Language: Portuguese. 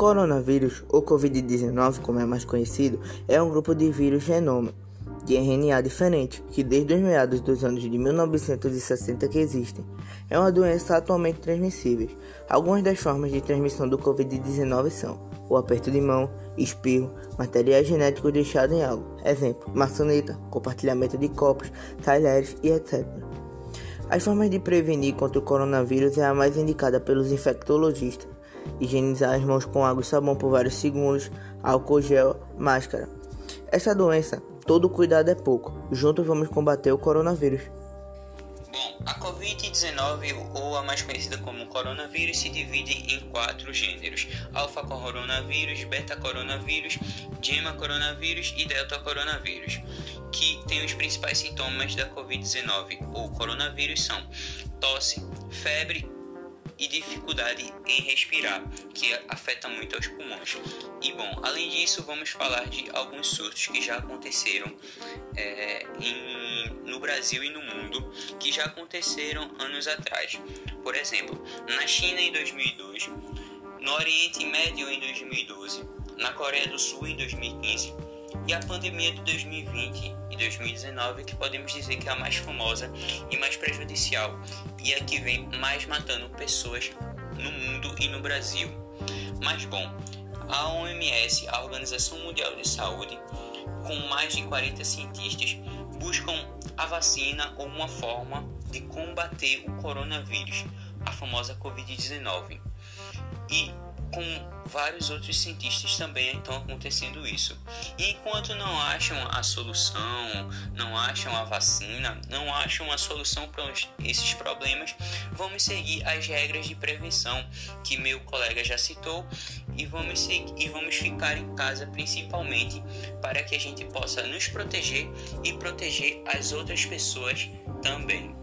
coronavírus, ou Covid-19, como é mais conhecido, é um grupo de vírus genoma de RNA diferente, que desde os meados dos anos de 1960 que existem. É uma doença atualmente transmissível. Algumas das formas de transmissão do Covid-19 são o aperto de mão, espirro, materiais genéticos deixados em algo, exemplo, maçaneta, compartilhamento de copos, talheres e etc. As formas de prevenir contra o coronavírus é a mais indicada pelos infectologistas. Higienizar as mãos com água e sabão por vários segundos, álcool gel, máscara. Essa doença, todo cuidado é pouco. Juntos vamos combater o coronavírus. Bom, a Covid-19, ou a mais conhecida como coronavírus, se divide em quatro gêneros: alfa coronavírus, beta coronavírus, gema coronavírus e delta coronavírus, que têm os principais sintomas da Covid-19 ou coronavírus são tosse, febre e dificuldade em respirar, que afeta muito aos pulmões. E bom, além disso, vamos falar de alguns surtos que já aconteceram é, em, no Brasil e no mundo, que já aconteceram anos atrás. Por exemplo, na China em 2002, no Oriente Médio em 2012, na Coreia do Sul em 2015 e a pandemia de 2020 e 2019, que podemos dizer que é a mais famosa e mais prejudicial, e a que vem mais matando pessoas no mundo e no Brasil. Mas bom, a OMS, a Organização Mundial de Saúde, com mais de 40 cientistas, buscam a vacina ou uma forma de combater o coronavírus, a famosa Covid-19. E com vários outros cientistas também estão acontecendo isso. E enquanto não acham a solução, não acham a vacina, não acham a solução para esses problemas, vamos seguir as regras de prevenção que meu colega já citou e vamos seguir, e vamos ficar em casa principalmente para que a gente possa nos proteger e proteger as outras pessoas também.